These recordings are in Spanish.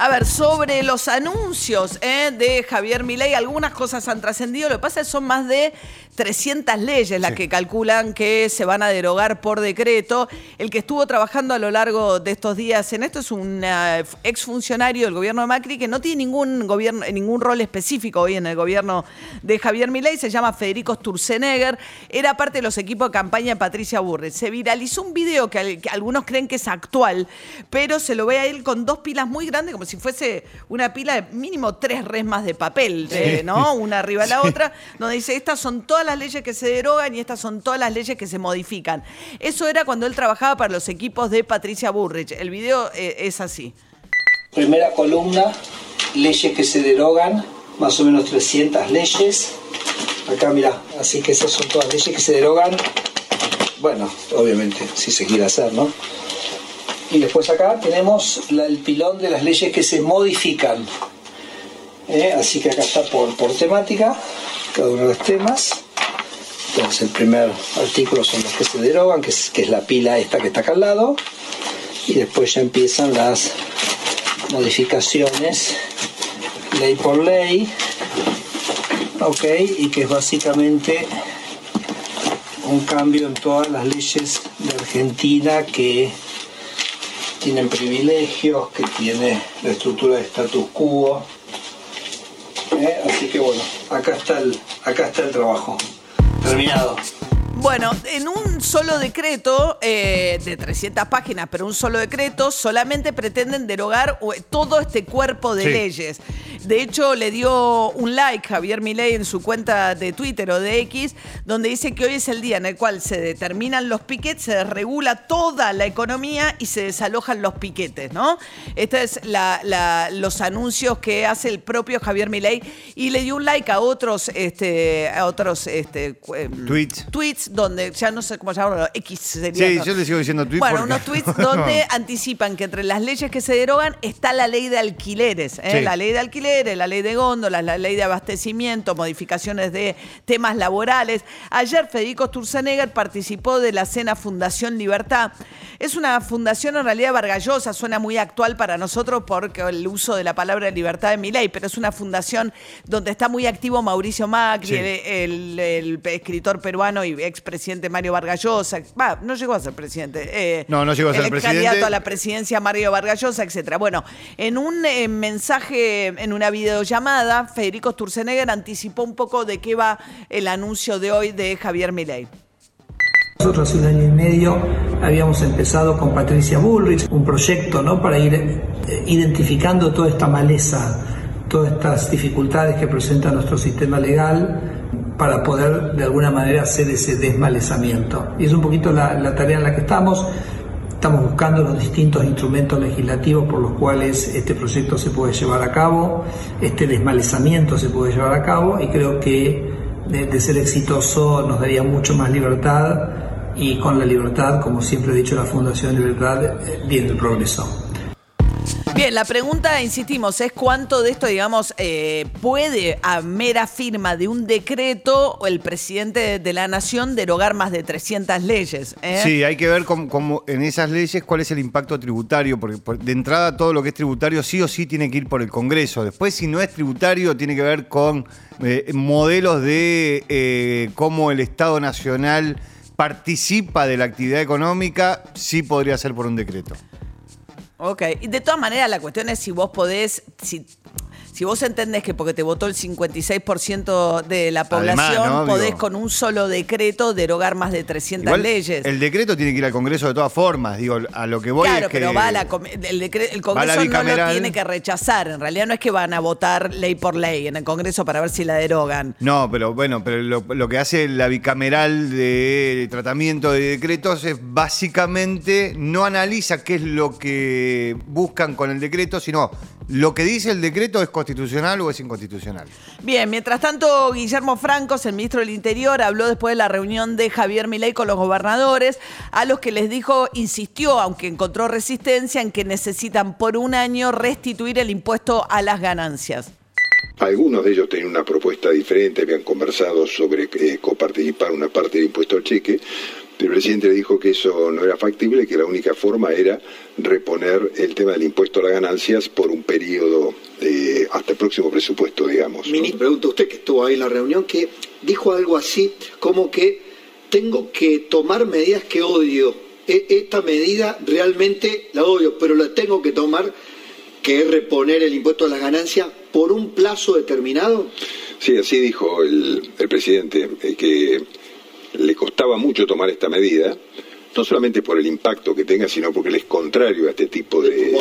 A ver, sobre los anuncios ¿eh? de Javier Milei, algunas cosas han trascendido. Lo que pasa es que son más de 300 leyes las que calculan que se van a derogar por decreto. El que estuvo trabajando a lo largo de estos días en esto es un uh, exfuncionario del gobierno de Macri que no tiene ningún, gobierno, ningún rol específico hoy en el gobierno de Javier Milei. Se llama Federico Sturzenegger. Era parte de los equipos de campaña de Patricia Burri. Se viralizó un video que, que algunos creen que es actual, pero se lo ve a él con dos pilas muy grandes, como si fuese una pila de mínimo tres resmas de papel, ¿no? Una arriba de la otra, donde dice, estas son todas las leyes que se derogan y estas son todas las leyes que se modifican. Eso era cuando él trabajaba para los equipos de Patricia Burrich. El video eh, es así. Primera columna, leyes que se derogan, más o menos 300 leyes. Acá mira, así que esas son todas leyes que se derogan. Bueno, obviamente, si se quiere hacer, ¿no? Y después acá tenemos el pilón de las leyes que se modifican. ¿Eh? Así que acá está por, por temática, cada uno de los temas. Entonces el primer artículo son los que se derogan, que es, que es la pila esta que está acá al lado. Y después ya empiezan las modificaciones ley por ley. Ok, y que es básicamente un cambio en todas las leyes de Argentina que tienen privilegios, que tiene la estructura de status quo. ¿Eh? Así que bueno, acá está el, acá está el trabajo. Terminado. Bueno, en un solo decreto eh, de 300 páginas, pero un solo decreto, solamente pretenden derogar todo este cuerpo de leyes. De hecho, le dio un like Javier Milei en su cuenta de Twitter o de X, donde dice que hoy es el día en el cual se determinan los piquetes, se desregula toda la economía y se desalojan los piquetes, ¿no? Estos es los anuncios que hace el propio Javier Milei y le dio un like a otros, este, a otros este, em, tweets. tweets donde ya no sé cómo llamarlo, X sería. Sí, yo le sigo diciendo tweets. Bueno, unos tweets donde anticipan que entre las leyes que se derogan está la ley de alquileres, ¿eh? la ley de alquileres, la ley de góndolas, la ley de abastecimiento, modificaciones de temas laborales. Ayer Federico Sturzenegger participó de la cena Fundación Libertad. Es una fundación en realidad vargallosa, suena muy actual para nosotros porque el uso de la palabra libertad de mi ley, pero es una fundación donde está muy activo Mauricio Macri, el, el, escritor peruano y ex presidente Mario Vargallosa. Va, no llegó a ser presidente. Eh, no, no llegó a ser el presidente. candidato a la presidencia Mario Vargallosa, etcétera. Bueno, en un eh, mensaje, en una videollamada, Federico Sturzenegger anticipó un poco de qué va el anuncio de hoy de Javier Milei. Nosotros hace un año y medio habíamos empezado con Patricia Bullrich un proyecto ¿no? para ir eh, identificando toda esta maleza, todas estas dificultades que presenta nuestro sistema legal para poder de alguna manera hacer ese desmalezamiento. Y es un poquito la, tarea en la que estamos. Estamos buscando los distintos instrumentos legislativos por los cuales este proyecto se puede llevar a cabo, este desmalezamiento se puede llevar a cabo y creo que de, ser exitoso nos daría mucho más libertad y con la libertad, como siempre he dicho la Fundación Libertad, eh, viene el progreso. Bien, la pregunta, insistimos, es cuánto de esto, digamos, eh, puede a mera firma de un decreto el presidente de la nación derogar más de 300 leyes. ¿eh? Sí, hay que ver cómo, en esas leyes cuál es el impacto tributario, porque de entrada todo lo que es tributario sí o sí tiene que ir por el Congreso. Después, si no es tributario, tiene que ver con eh, modelos de cómo el Estado Nacional participa de la actividad económica, sí podría ser por un decreto. Ok, y de todas maneras la cuestión es si vos podés, si si vos entendés que porque te votó el 56% de la población, podés con un solo decreto derogar más de 300 leyes. El decreto tiene que ir al Congreso de todas formas, digo, a lo que voy claro, es que... pero va el, Congreso no lo tiene que rechazar, en realidad no es que van a votar ley por ley en el Congreso para ver si la derogan. No, pero bueno, pero lo, que hace la bicameral de tratamiento de decretos es básicamente no analiza qué es lo que buscan con el decreto, sino lo que dice el decreto es constitucional o es inconstitucional. Bien, mientras tanto, Guillermo Francos, el ministro del Interior, habló después de la reunión de Javier Milei con los gobernadores, a los que les dijo, insistió, aunque encontró resistencia, en que necesitan por un año restituir el impuesto a las ganancias. Algunos de ellos tenían una propuesta diferente, habían conversado sobre eh, coparticipar una parte del impuesto al cheque, el presidente le dijo que eso no era factible, que la única forma era reponer el tema del impuesto a las ganancias por un periodo eh, hasta el próximo presupuesto, digamos. ¿no? Ministro, pregunta usted que estuvo ahí en la reunión, que dijo algo así como que tengo que tomar medidas que odio. E- Esta medida realmente la odio, pero la tengo que tomar, que es reponer el impuesto a las ganancias por un plazo determinado. Sí, así dijo el, el presidente, eh, que le costaba mucho tomar esta medida, no solamente por el impacto que tenga, sino porque él es contrario a este tipo de...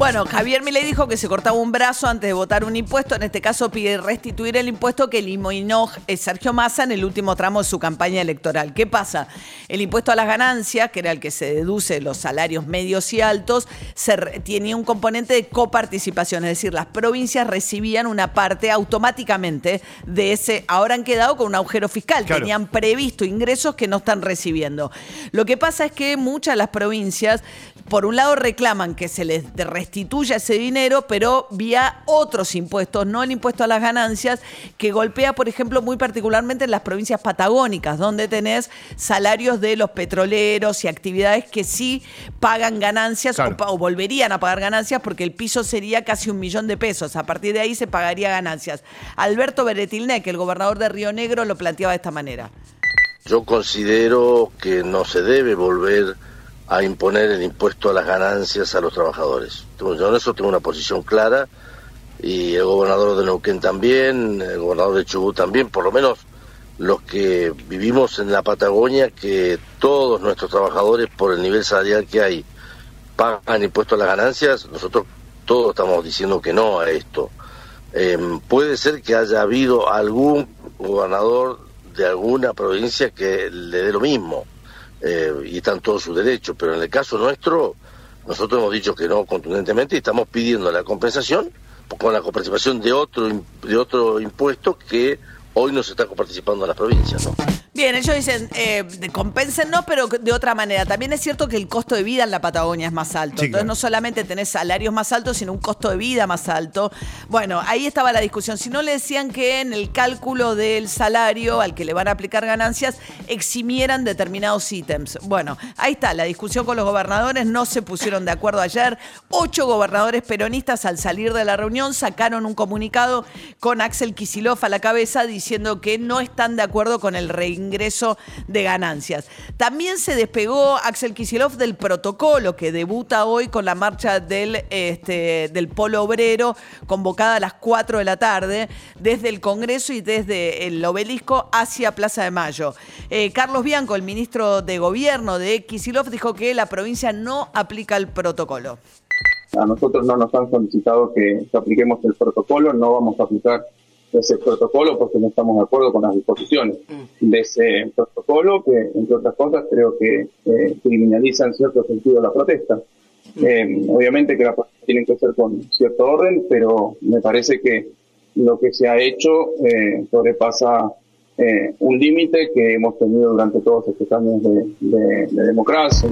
Bueno, Javier Milei dijo que se cortaba un brazo antes de votar un impuesto. En este caso pide restituir el impuesto que eliminó eh, Sergio Massa en el último tramo de su campaña electoral. ¿Qué pasa? El impuesto a las ganancias, que era el que se deduce los salarios medios y altos, se tenía un componente de coparticipación, es decir, las provincias recibían una parte automáticamente de ese. Ahora han quedado con un agujero fiscal. Claro. Tenían previsto ingresos que no están recibiendo. Lo que pasa es que muchas de las provincias, por un lado, reclaman que se les de- restituya ese dinero, pero vía otros impuestos, no el impuesto a las ganancias, que golpea, por ejemplo, muy particularmente en las provincias patagónicas, donde tenés salarios de los petroleros y actividades que sí pagan ganancias Claro. o, volverían a pagar ganancias porque el piso sería casi un millón de pesos. A partir de ahí se pagaría ganancias. Alberto Beretilnec, el gobernador de Río Negro, lo planteaba de esta manera. Yo considero que no se debe volver a imponer el impuesto a las ganancias a los trabajadores. Yo en eso tengo una posición clara y el gobernador de Neuquén también, el gobernador de Chubut también, por lo menos los que vivimos en la Patagonia, que todos nuestros trabajadores por el nivel salarial que hay pagan impuesto a las ganancias, nosotros todos estamos diciendo que no a esto. Em, puede ser que haya habido algún gobernador de alguna provincia que le dé lo mismo eh, y están todos sus derechos, pero en el caso nuestro nosotros hemos dicho que no contundentemente y estamos pidiendo la compensación con la coparticipación de otro de otro impuesto que hoy no se está coparticipando en las provincias. ¿no? Bien, ellos dicen, eh, compénsenos, pero de otra manera. También es cierto que el costo de vida en la Patagonia es más alto. Sí, Entonces claro. no solamente tenés salarios más altos, sino un costo de vida más alto. Bueno, ahí estaba la discusión. Si no le decían que en el cálculo del salario al que le van a aplicar ganancias, eximieran determinados ítems. Bueno, ahí está la discusión con los gobernadores. No se pusieron de acuerdo ayer. Ocho gobernadores peronistas al salir de la reunión sacaron un comunicado con Axel Kisilov a la cabeza diciendo que no están de acuerdo con el reingreso de ganancias. También se despegó Axel Kisilov del protocolo que debuta hoy con la marcha del, este, del Polo Obrero convocada a las 4 de la tarde desde el Congreso y desde el obelisco hacia Plaza de Mayo. Eh, Carlos Bianco, el ministro de Gobierno de Kisilov, dijo que la provincia no aplica el protocolo. A nosotros no nos han solicitado que apliquemos el protocolo, no vamos a aplicar ese protocolo porque no estamos de acuerdo con las disposiciones de ese protocolo que, entre otras cosas, creo que eh, criminaliza en cierto sentido la protesta. Eh, obviamente que las protestas tienen que ser con cierto orden, pero me parece que lo que se ha hecho eh, sobrepasa eh, un límite que hemos tenido durante todos estos años de, de- de democracia.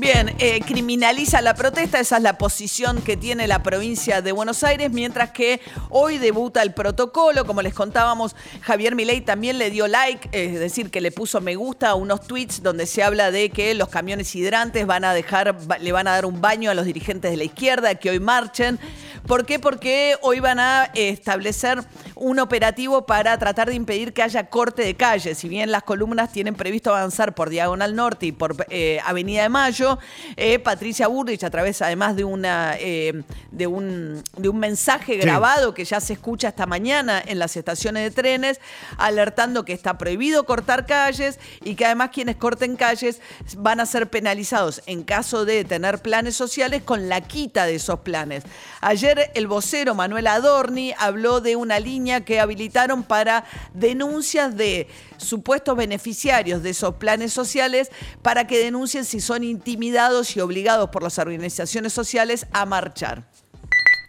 Bien, eh, criminaliza la protesta, esa es la posición que tiene la provincia de Buenos Aires, mientras que hoy debuta el protocolo, como les contábamos, Javier Milei también le dio like, es decir, que le puso me gusta a unos tweets donde se habla de que los camiones hidrantes van a dejar, le van a dar un baño a los dirigentes de la izquierda que hoy marchen. ¿Por qué? Porque hoy van a establecer un operativo para tratar de impedir que haya corte de calle. Si bien las columnas tienen previsto avanzar por Diagonal Norte y por eh, Avenida de Mayo, eh, Patricia Burrich, a través además de, una, eh, de, un, de un mensaje grabado que ya se escucha esta mañana en las estaciones de trenes, alertando que está prohibido cortar calles y que además quienes corten calles van a ser penalizados en caso de tener planes sociales con la quita de esos planes. Ayer el vocero Manuel Adorni habló de una línea que habilitaron para denuncias de supuestos beneficiarios de esos planes sociales para que denuncien si son intimidados y obligados por las organizaciones sociales a marchar.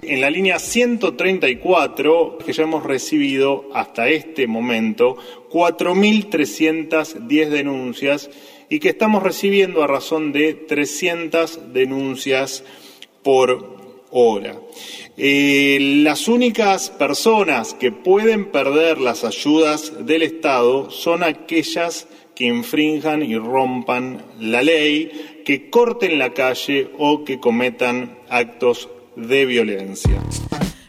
En la línea 134, que ya hemos recibido hasta este momento 4.310 denuncias y que estamos recibiendo a razón de 300 denuncias por hora. Eh, las únicas personas que pueden perder las ayudas del Estado son aquellas que infrinjan y rompan la ley, que corten la calle o que cometan actos de violencia.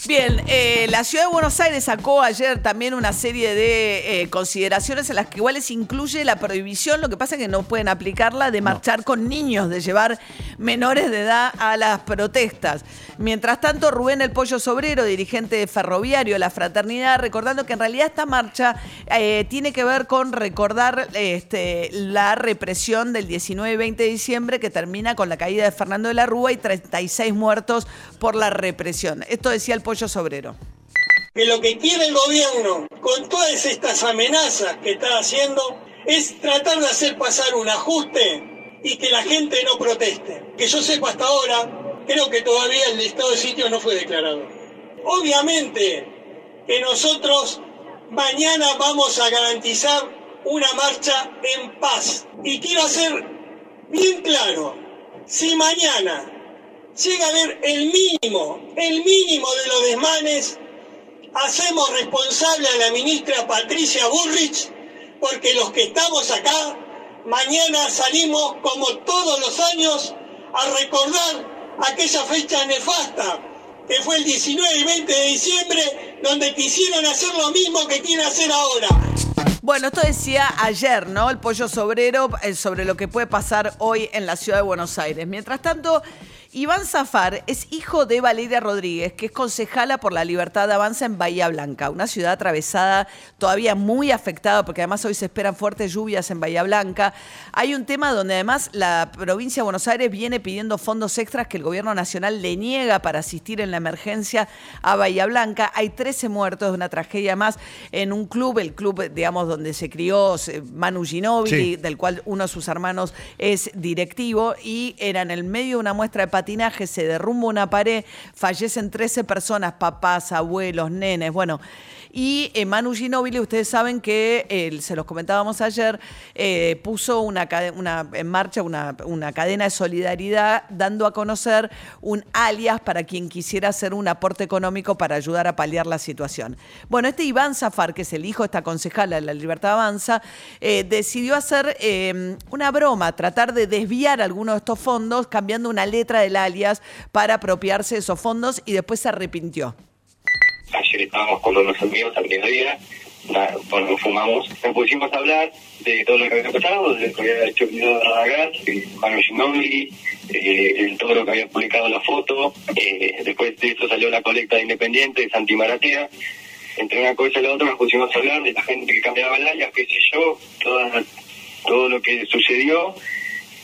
Bien, eh, la ciudad de Buenos Aires sacó ayer también una serie de eh, consideraciones en las que iguales incluye la prohibición, lo que pasa es que no pueden aplicarla, de marchar con niños, de llevar menores de edad a las protestas. Mientras tanto, Rubén El Pollo Sobrero, dirigente ferroviario de la fraternidad, recordando que en realidad esta marcha eh, tiene que ver con recordar este, la represión del 19 y 20 de diciembre que termina con la caída de Fernando de la Rúa y 36 muertos por la represión. Esto decía el Pollo Sobrero. Que lo que quiere el gobierno con todas estas amenazas que está haciendo es tratar de hacer pasar un ajuste y que la gente no proteste. Que yo sepa hasta ahora, creo que todavía el estado de sitio no fue declarado. Obviamente que nosotros mañana vamos a garantizar una marcha en paz. Y quiero hacer bien claro, si mañana llega a haber el mínimo, el mínimo de los desmanes, hacemos responsable a la ministra Patricia Burrich, porque los que estamos acá, mañana salimos como todos los años a recordar aquella fecha nefasta, que fue el 19 y 20 de diciembre, donde quisieron hacer lo mismo que quieren hacer ahora. Bueno, esto decía ayer, ¿no? El pollo sobrero eh, sobre lo que puede pasar hoy en la ciudad de Buenos Aires. Mientras tanto, Iván Zafar es hijo de Valeria Rodríguez, que es concejala por la libertad de avanza en Bahía Blanca, una ciudad atravesada, todavía muy afectada, porque además hoy se esperan fuertes lluvias en Bahía Blanca. Hay un tema donde además la provincia de Buenos Aires viene pidiendo fondos extras que el gobierno nacional le niega para asistir en la emergencia a Bahía Blanca. Hay 13 muertos de una tragedia más en un club, el club, digamos, donde se crió Manu Ginóbili, del cual uno de sus hermanos es directivo, y era en el medio de una muestra de patinaje, se derrumba una pared, fallecen 13 personas, papás, abuelos, nenes, bueno. Y eh, Manu Ginóbili, ustedes saben que, eh, se los comentábamos ayer, eh, puso una, en marcha una, cadena de solidaridad dando a conocer un alias para quien quisiera hacer un aporte económico para ayudar a paliar la situación. Bueno, este Iván Zafar, que es el hijo de esta concejala de la Libertad Avanza, decidió hacer una broma, tratar de desviar algunos de estos fondos cambiando una letra del alias para apropiarse de esos fondos y después se arrepintió ayer estábamos con unos amigos al mediodía, bueno, fumamos, nos pusimos a hablar de todo lo que había pasado, de lo que había hecho de Radagast, Manu Ginobili, eh, todo lo que había publicado la foto, eh, después de eso salió la colecta de Independiente, de Santi Maratea, entre una cosa y la otra nos pusimos a hablar de la gente que cambiaba el área, qué sé yo, toda, todo lo que sucedió,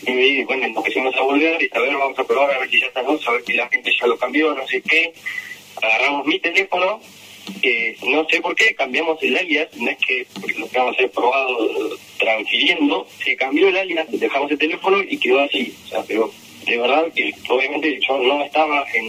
y bueno, nos pusimos a volver y a ver, vamos a probar a ver si ya está a ver si la gente ya lo cambió, no sé qué, agarramos mi teléfono, que no sé por qué cambiamos el alias, no es que lo que vamos a hacer probado transfiriendo, se cambió el alias, dejamos el teléfono y quedó así. O sea, pero de verdad que obviamente yo no estaba en,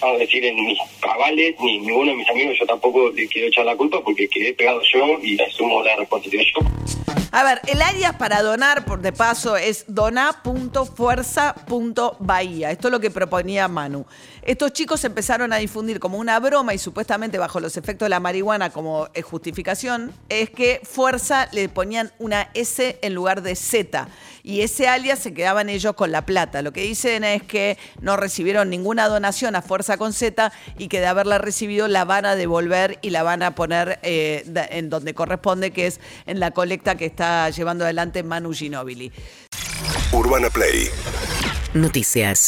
vamos a decir, en mis cabales, ni ninguno de mis amigos, yo tampoco le quiero echar la culpa porque quedé pegado yo y asumo la responsabilidad yo. A ver, el área para donar, por de paso, es dona.fuerza.bahía. Esto es lo que proponía Manu. Estos chicos empezaron a difundir como una broma y supuestamente bajo los efectos de la marihuana como eh, justificación, es que Fuerza le ponían una S en lugar de Z. Y ese alias se quedaban ellos con la plata. Lo que dicen es que no recibieron ninguna donación a Fuerza con Z y que de haberla recibido la van a devolver y la van a poner eh, en donde corresponde, que es en la colecta que está está llevando adelante Manu Ginóbili. Urbana Play. Noticias.